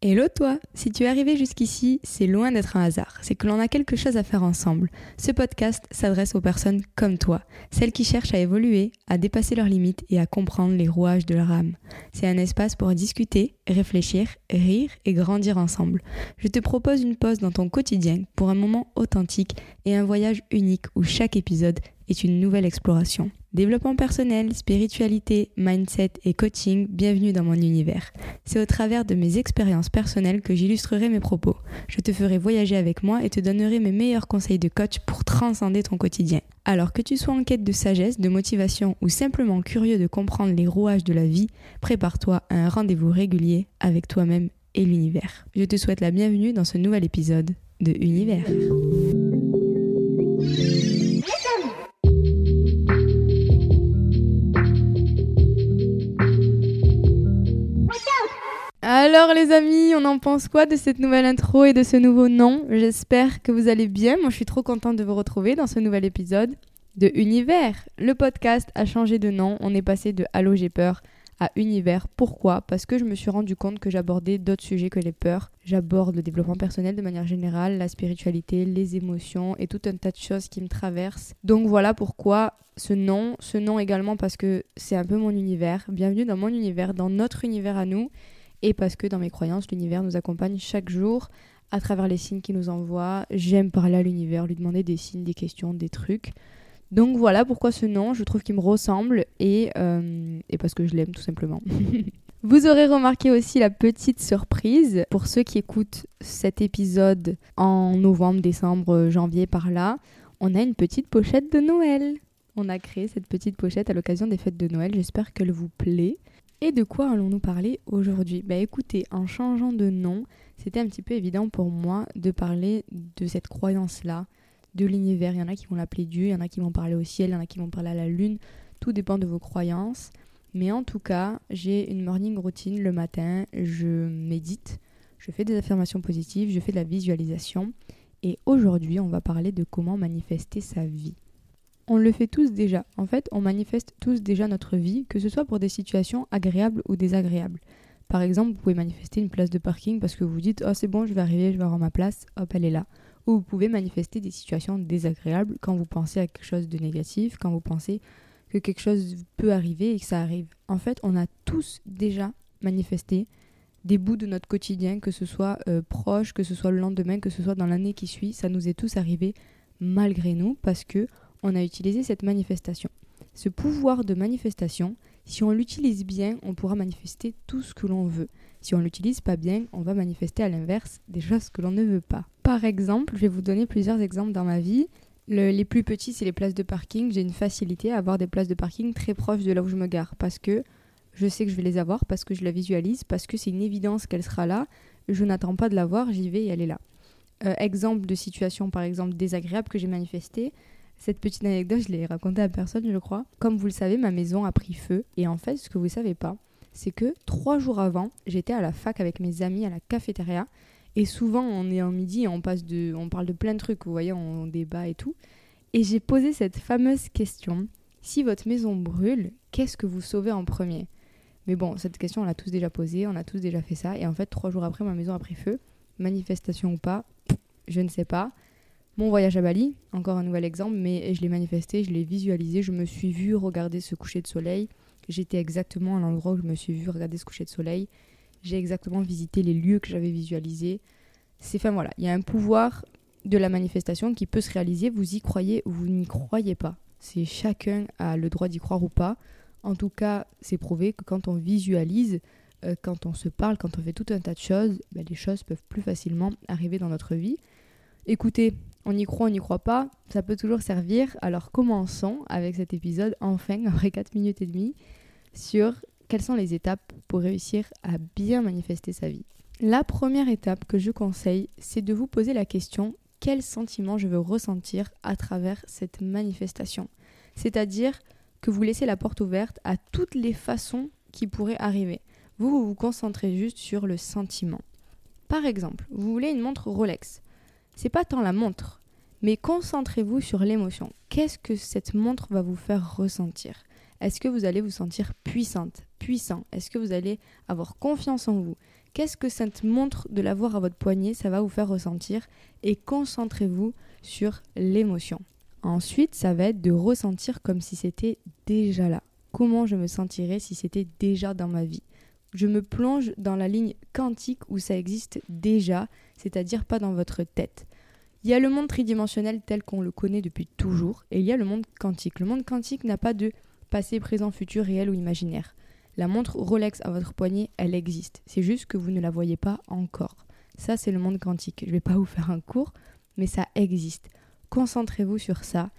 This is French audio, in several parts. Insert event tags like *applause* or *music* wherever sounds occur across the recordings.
Hello toi Si tu es arrivé jusqu'ici, c'est loin d'être un hasard, c'est que l'on a quelque chose à faire ensemble. Ce podcast s'adresse aux personnes comme toi, celles qui cherchent à évoluer, à dépasser leurs limites et à comprendre les rouages de leur âme. C'est un espace pour discuter, réfléchir, rire et grandir ensemble. Je te propose une pause dans ton quotidien pour un moment authentique et un voyage unique où chaque épisode est une nouvelle exploration. Développement personnel, spiritualité, mindset et coaching, bienvenue dans mon univers. C'est au travers de mes expériences personnelles que j'illustrerai mes propos. Je te ferai voyager avec moi et te donnerai mes meilleurs conseils de coach pour transcender ton quotidien. Alors que tu sois en quête de sagesse, de motivation ou simplement curieux de comprendre les rouages de la vie, prépare-toi à un rendez-vous régulier avec toi-même et l'univers. Je te souhaite la bienvenue dans ce nouvel épisode de Univers. Alors les amis, on en pense quoi de cette nouvelle intro et de ce nouveau nom? J'espère que vous allez bien. Moi je suis trop contente de vous retrouver dans ce nouvel épisode de Univers. Le podcast a changé de nom, on est passé de Allo j'ai peur à Univers. Pourquoi? Parce que je me suis rendu compte que j'abordais d'autres sujets que les peurs. J'aborde le développement personnel de manière générale, la spiritualité, les émotions et tout un tas de choses qui me traversent. Donc voilà pourquoi ce nom, ce nom également parce que c'est un peu mon univers. Bienvenue dans mon univers, dans notre univers à nous et parce que dans mes croyances, l'univers nous accompagne chaque jour à travers les signes qu'il nous envoie. J'aime parler à l'univers, lui demander des signes, des questions, des trucs. Donc voilà pourquoi ce nom, je trouve qu'il me ressemble et, euh, et parce que je l'aime tout simplement. *laughs* Vous aurez remarqué aussi la petite surprise pour ceux qui écoutent cet épisode en novembre, décembre, janvier par là. On a une petite pochette de Noël. On a créé cette petite pochette à l'occasion des fêtes de Noël. J'espère qu'elle vous plaît. Et de quoi allons-nous parler aujourd'hui? Bah écoutez, en changeant de nom, c'était un petit peu évident pour moi de parler de cette croyance-là, de l'univers. Il y en a qui vont l'appeler Dieu, il y en a qui vont parler au ciel, il y en a qui vont parler à la lune. Tout dépend de vos croyances. Mais en tout cas, j'ai une morning routine le matin, je médite, je fais des affirmations positives, je fais de la visualisation. Et aujourd'hui, on va parler de comment manifester sa vie on le fait tous déjà. En fait, on manifeste tous déjà notre vie, que ce soit pour des situations agréables ou désagréables. Par exemple, vous pouvez manifester une place de parking parce que vous dites Oh, c'est bon, je vais arriver, je vais avoir ma place, hop, elle est là. Ou vous pouvez manifester des situations désagréables quand vous pensez à quelque chose de négatif, quand vous pensez que quelque chose peut arriver et que ça arrive. En fait, on a tous déjà manifesté des bouts de notre quotidien, que ce soit euh, proche, que ce soit le lendemain, que ce soit dans l'année qui suit, ça nous est tous arrivé malgré nous parce que on a utilisé cette manifestation. Ce pouvoir de manifestation, si on l'utilise bien, on pourra manifester tout ce que l'on veut. Si on l'utilise pas bien, on va manifester à l'inverse des choses que l'on ne veut pas. Par exemple, je vais vous donner plusieurs exemples dans ma vie. les plus petits, c'est les places de parking. J'ai une facilité à avoir des places de parking très proches de là où je me gare parce que je sais que je vais les avoir, parce que je la visualise, parce que c'est une évidence qu'elle sera là. Je n'attends pas de la voir, j'y vais et elle est là. Euh, exemple de situation, par exemple, désagréable que j'ai manifesté. Cette petite anecdote, je l'ai racontée à personne, je crois. Comme vous le savez, ma maison a pris feu. Et en fait, ce que vous ne savez pas, c'est que trois jours avant, j'étais à la fac avec mes amis à la cafétéria. Et souvent, on est en midi et on, passe de, on parle de plein de trucs, vous voyez, on débat et tout. Et j'ai posé cette fameuse question si votre maison brûle, qu'est-ce que vous sauvez en premier? Mais bon, cette question, on l'a tous déjà posée, on a tous déjà fait ça. Et en fait, trois jours après, ma maison a pris feu. Manifestation ou pas, je ne sais pas. Mon voyage à Bali, encore un nouvel exemple, mais je l'ai manifesté, je l'ai visualisé, je me suis vue regarder ce coucher de soleil. J'étais exactement à l'endroit où je me suis vue regarder ce coucher de soleil. J'ai exactement visité les lieux que j'avais visualisés. C'est enfin voilà, il y a un pouvoir de la manifestation qui peut se réaliser, vous y croyez ou vous n'y croyez pas. C'est chacun a le droit d'y croire ou pas. En tout cas, c'est prouvé que quand on visualise, euh, quand on se parle, quand on fait tout un tas de choses, ben, les choses peuvent plus facilement arriver dans notre vie. Écoutez, on y croit, on n'y croit pas, ça peut toujours servir. Alors commençons avec cet épisode, enfin, *laughs* après 4 minutes et demie, sur quelles sont les étapes pour réussir à bien manifester sa vie. La première étape que je conseille, c'est de vous poser la question quel sentiment je veux ressentir à travers cette manifestation? C'est-à-dire que vous laissez la porte ouverte à toutes les façons qui pourraient arriver. Vous, vous vous concentrez juste sur le sentiment. Par exemple, vous voulez une montre Rolex. C'est pas tant la montre, mais concentrez-vous sur l'émotion. Qu'est-ce que cette montre va vous faire ressentir? Est-ce que vous allez vous sentir puissante, puissant? Est-ce que vous allez avoir confiance en vous? Qu'est-ce que cette montre de l'avoir à votre poignet, ça va vous faire ressentir? Et concentrez-vous sur l'émotion. Ensuite, ça va être de ressentir comme si c'était déjà là. Comment je me sentirais si c'était déjà dans ma vie? Je me plonge dans la ligne quantique où ça existe déjà, c'est-à-dire pas dans votre tête. Il y a le monde tridimensionnel tel qu'on le connaît depuis toujours, et il y a le monde quantique. Le monde quantique n'a pas de passé, présent, futur, réel ou imaginaire. La montre Rolex à votre poignet, elle existe. C'est juste que vous ne la voyez pas encore. Ça, c'est le monde quantique. Je ne vais pas vous faire un cours, mais ça existe. Concentrez-vous sur ça.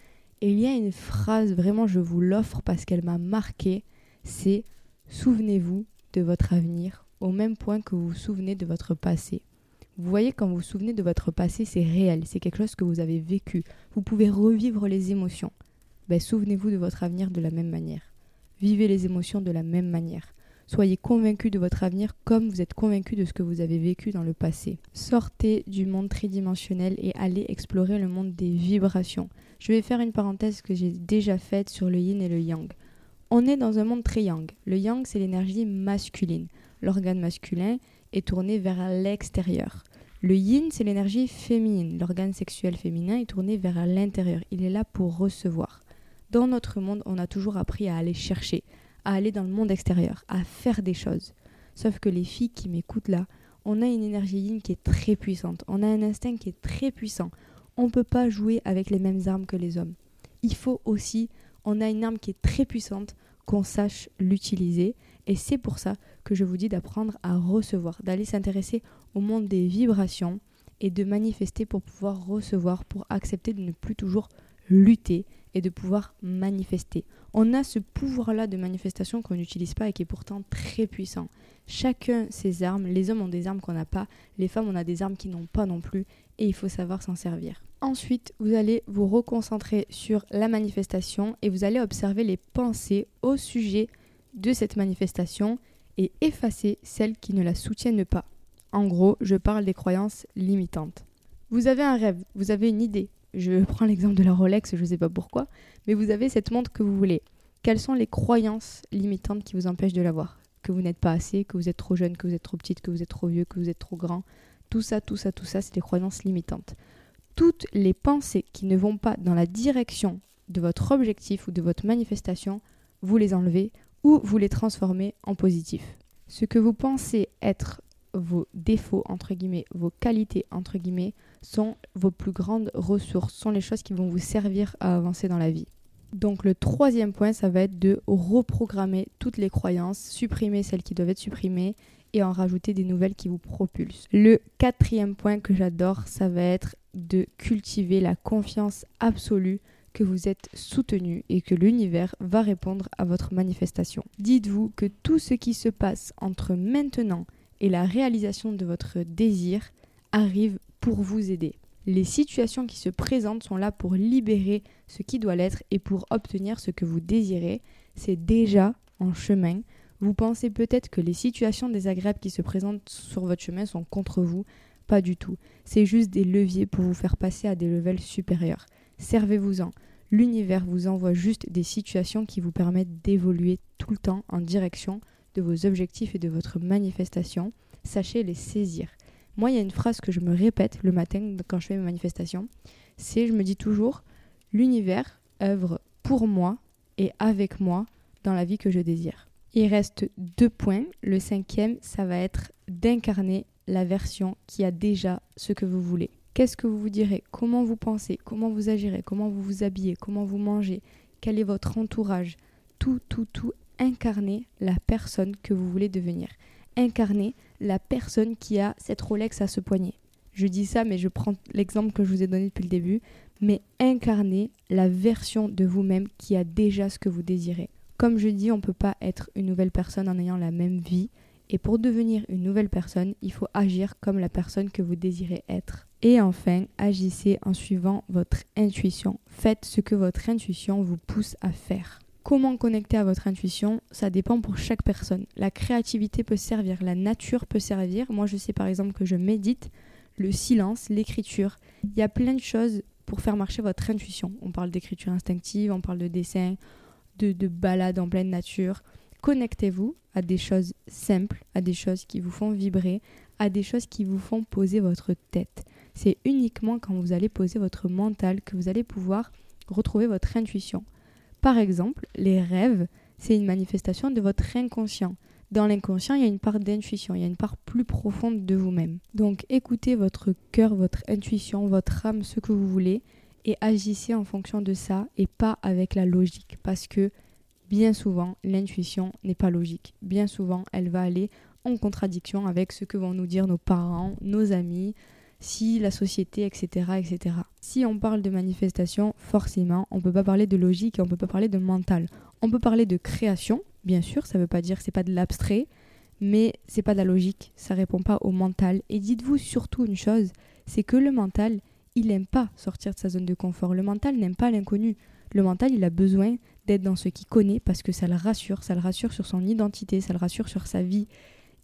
Et il y a une phrase, vraiment, je vous l'offre parce qu'elle m'a marqué. C'est Souvenez-vous de votre avenir au même point que vous vous souvenez de votre passé. Vous voyez, quand vous vous souvenez de votre passé, c'est réel, c'est quelque chose que vous avez vécu. Vous pouvez revivre les émotions. Ben, souvenez-vous de votre avenir de la même manière. Vivez les émotions de la même manière. Soyez convaincu de votre avenir comme vous êtes convaincu de ce que vous avez vécu dans le passé. Sortez du monde tridimensionnel et allez explorer le monde des vibrations. Je vais faire une parenthèse que j'ai déjà faite sur le yin et le yang. On est dans un monde très yang. Le yang, c'est l'énergie masculine. L'organe masculin est tourné vers l'extérieur. Le yin, c'est l'énergie féminine. L'organe sexuel féminin est tourné vers l'intérieur. Il est là pour recevoir. Dans notre monde, on a toujours appris à aller chercher, à aller dans le monde extérieur, à faire des choses. Sauf que les filles qui m'écoutent là, on a une énergie yin qui est très puissante. On a un instinct qui est très puissant. On ne peut pas jouer avec les mêmes armes que les hommes. Il faut aussi, on a une arme qui est très puissante, qu'on sache l'utiliser. Et c'est pour ça que je vous dis d'apprendre à recevoir, d'aller s'intéresser au monde des vibrations et de manifester pour pouvoir recevoir, pour accepter de ne plus toujours lutter et de pouvoir manifester. On a ce pouvoir-là de manifestation qu'on n'utilise pas et qui est pourtant très puissant. Chacun ses armes, les hommes ont des armes qu'on n'a pas, les femmes on a des armes qu'ils n'ont pas non plus et il faut savoir s'en servir. Ensuite, vous allez vous reconcentrer sur la manifestation et vous allez observer les pensées au sujet de cette manifestation et effacer celles qui ne la soutiennent pas. En gros, je parle des croyances limitantes. Vous avez un rêve, vous avez une idée. Je *laughs* prends l'exemple de la Rolex, je ne sais pas pourquoi, mais vous avez cette montre que vous voulez. Quelles sont les croyances limitantes qui vous empêchent de l'avoir Que vous n'êtes pas assez, que vous êtes trop jeune, que vous êtes trop petite, que vous êtes trop vieux, que vous êtes trop grand. Tout ça, tout ça, tout ça, c'est des croyances limitantes. Toutes les pensées qui ne vont pas dans la direction de votre objectif ou de votre manifestation, vous les enlevez ou vous les transformez en positif. Ce que vous pensez être vos défauts, entre guillemets, vos qualités, entre guillemets, sont vos plus grandes ressources, sont les choses qui vont vous servir à avancer dans la vie. Donc le troisième point, ça va être de reprogrammer toutes les croyances, supprimer celles qui doivent être supprimées et en rajouter des nouvelles qui vous propulsent. Le quatrième point que j'adore, ça va être de cultiver la confiance absolue que vous êtes soutenu et que l'univers va répondre à votre manifestation. Dites-vous que tout ce qui se passe entre maintenant et la réalisation de votre désir arrive pour vous aider. Les situations qui se présentent sont là pour libérer ce qui doit l'être et pour obtenir ce que vous désirez. C'est déjà en chemin. Vous pensez peut-être que les situations désagréables qui se présentent sur votre chemin sont contre vous? Pas du tout. C'est juste des leviers pour vous faire passer à des levels supérieurs. Servez-vous-en. L'univers vous envoie juste des situations qui vous permettent d'évoluer tout le temps en direction de vos objectifs et de votre manifestation. Sachez les saisir. Moi, il y a une phrase que je me répète le matin quand je fais mes manifestations. C'est, je me dis toujours, l'univers œuvre pour moi et avec moi dans la vie que je désire. Il reste deux points. Le cinquième, ça va être d'incarner la version qui a déjà ce que vous voulez. Qu'est-ce que vous vous direz? Comment vous pensez? Comment vous agirez? Comment vous vous habillez? Comment vous mangez? Quel est votre entourage? Tout, tout, tout. Incarner la personne que vous voulez devenir incarner la personne qui a cette Rolex à ce poignet. Je dis ça, mais je prends l'exemple que je vous ai donné depuis le début, mais incarner la version de vous-même qui a déjà ce que vous désirez. Comme je dis, on ne peut pas être une nouvelle personne en ayant la même vie. Et pour devenir une nouvelle personne, il faut agir comme la personne que vous désirez être. Et enfin, agissez en suivant votre intuition. Faites ce que votre intuition vous pousse à faire. Comment connecter à votre intuition? Ça dépend pour chaque personne. La créativité peut servir, la nature peut servir. Moi, je sais par exemple que je médite, le silence, l'écriture. Il y a plein de choses pour faire marcher votre intuition. On parle d'écriture instinctive, on parle de dessin, de, de balade en pleine nature. connectez-vous à des choses simples, à des choses qui vous font vibrer, à des choses qui vous font poser votre tête. C'est uniquement quand vous allez poser votre mental que vous allez pouvoir retrouver votre intuition. Par exemple, les rêves, c'est une manifestation de votre inconscient. Dans l'inconscient, il y a une part d'intuition, il y a une part plus profonde de vous-même. Donc écoutez votre cœur, votre intuition, votre âme, ce que vous voulez, et agissez en fonction de ça et pas avec la logique. Parce que bien souvent, l'intuition n'est pas logique. Bien souvent, elle va aller en contradiction avec ce que vont nous dire nos parents, nos amis, si la société, etc., etc. Si on parle de manifestation, forcément, on ne peut pas parler de logique et on ne peut pas parler de mental. On peut parler de création, bien sûr, ça ne veut pas dire que c'est pas de l'abstrait, mais c'est pas de la logique, ça répond pas au mental. Et dites-vous surtout une chose, c'est que le mental, il n'aime pas sortir de sa zone de confort. Le mental n'aime pas l'inconnu. Le mental, il a besoin d'être dans ce qu'il connaît parce que ça le rassure, ça le rassure sur son identité, ça le rassure sur sa vie.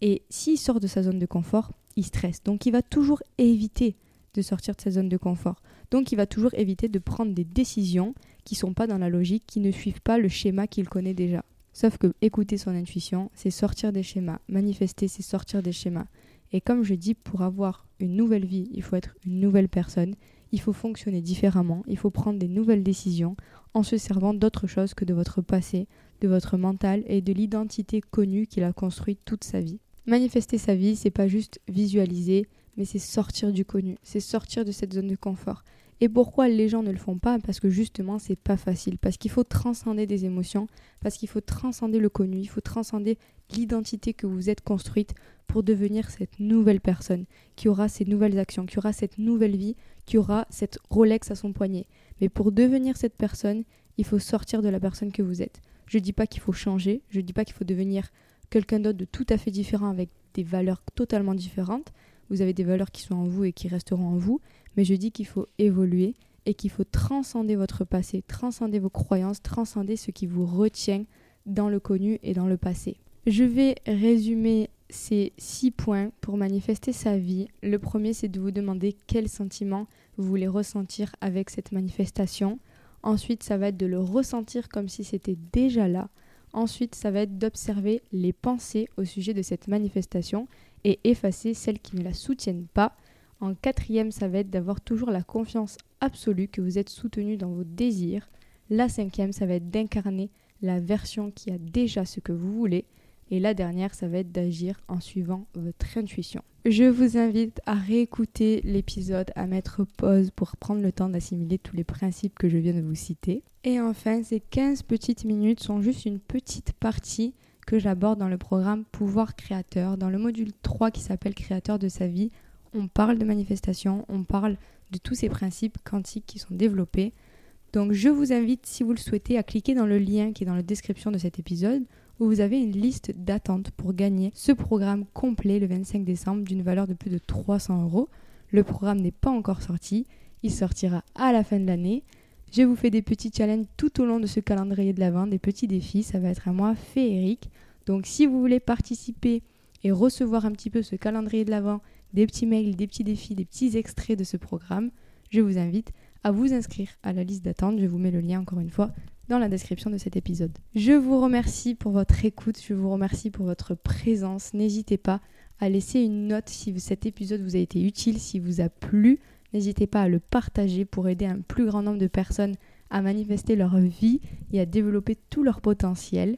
Et s'il sort de sa zone de confort, il stresse. Donc il va toujours éviter de sortir de sa zone de confort. Donc il va toujours éviter de prendre des décisions qui ne sont pas dans la logique, qui ne suivent pas le schéma qu'il connaît déjà. Sauf que écouter son intuition, c'est sortir des schémas. Manifester, c'est sortir des schémas. Et comme je dis, pour avoir une nouvelle vie, il faut être une nouvelle personne, il faut fonctionner différemment, il faut prendre des nouvelles décisions en se servant d'autre chose que de votre passé, de votre mental et de l'identité connue qu'il a construite toute sa vie. Manifester sa vie, c'est pas juste visualiser, mais c'est sortir du connu, c'est sortir de cette zone de confort. Et pourquoi les gens ne le font pas? Parce que justement, c'est pas facile. Parce qu'il faut transcender des émotions, parce qu'il faut transcender le connu, il faut transcender l'identité que vous êtes construite pour devenir cette nouvelle personne qui aura ces nouvelles actions, qui aura cette nouvelle vie, qui aura cette Rolex à son poignet. Mais pour devenir cette personne, il faut sortir de la personne que vous êtes. Je dis pas qu'il faut changer, je dis pas qu'il faut devenir quelqu'un d'autre de tout à fait différent avec des valeurs totalement différentes. Vous avez des valeurs qui sont en vous et qui resteront en vous, mais je dis qu'il faut évoluer et qu'il faut transcender votre passé, transcender vos croyances, transcender ce qui vous retient dans le connu et dans le passé. Je vais résumer ces six points pour manifester sa vie. Le premier, c'est de vous demander quel sentiment vous voulez ressentir avec cette manifestation. Ensuite, ça va être de le ressentir comme si c'était déjà là. Ensuite, ça va être d'observer les pensées au sujet de cette manifestation et effacer celles qui ne la soutiennent pas. En quatrième, ça va être d'avoir toujours la confiance absolue que vous êtes soutenu dans vos désirs. La cinquième, ça va être d'incarner la version qui a déjà ce que vous voulez. Et la dernière, ça va être d'agir en suivant votre intuition. Je vous invite à réécouter l'épisode, à mettre pause pour prendre le temps d'assimiler tous les principes que je viens de vous citer. Et enfin, ces 15 petites minutes sont juste une petite partie que j'aborde dans le programme Pouvoir créateur. Dans le module 3 qui s'appelle Créateur de sa vie, on parle de manifestation, on parle de tous ces principes quantiques qui sont développés. Donc je vous invite, si vous le souhaitez, à cliquer dans le lien qui est dans la description de cet épisode où vous avez une liste d'attente pour gagner ce programme complet le 25 décembre d'une valeur de plus de 300 euros. Le programme n'est pas encore sorti, il sortira à la fin de l'année. Je vous fais des petits challenges tout au long de ce calendrier de l'Avent, des petits défis, ça va être un mois féerique. Donc si vous voulez participer et recevoir un petit peu ce calendrier de l'Avent, des petits mails, des petits défis, des petits extraits de ce programme, je vous invite à vous inscrire à la liste d'attente. Je vous mets le lien encore une fois dans la description de cet épisode. Je vous remercie pour votre écoute, je vous remercie pour votre présence. N'hésitez pas à laisser une note si cet épisode vous a été utile, si vous a plu. N'hésitez pas à le partager pour aider un plus grand nombre de personnes à manifester leur vie et à développer tout leur potentiel.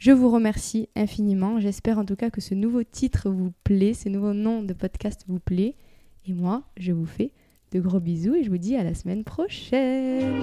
Je vous remercie infiniment. J'espère en tout cas que ce nouveau titre vous plaît, ce nouveau nom de podcast vous plaît. Et moi, je vous fais de gros bisous et je vous dis à la semaine prochaine.